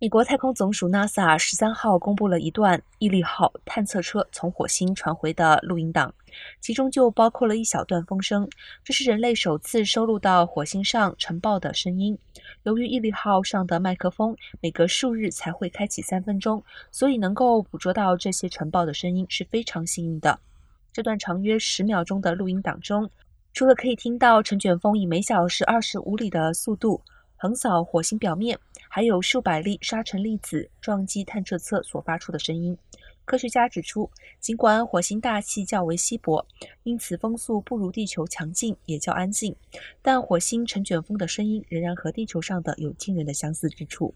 美国太空总署 NASA 十三号公布了一段毅力号探测车从火星传回的录音档，其中就包括了一小段风声，这是人类首次收录到火星上晨报的声音。由于毅力号上的麦克风每隔数日才会开启三分钟，所以能够捕捉到这些晨报的声音是非常幸运的。这段长约十秒钟的录音档中，除了可以听到尘卷风以每小时二十五里的速度。横扫火星表面，还有数百粒沙尘粒子撞击探测车所发出的声音。科学家指出，尽管火星大气较为稀薄，因此风速不如地球强劲，也较安静，但火星尘卷风的声音仍然和地球上的有惊人的相似之处。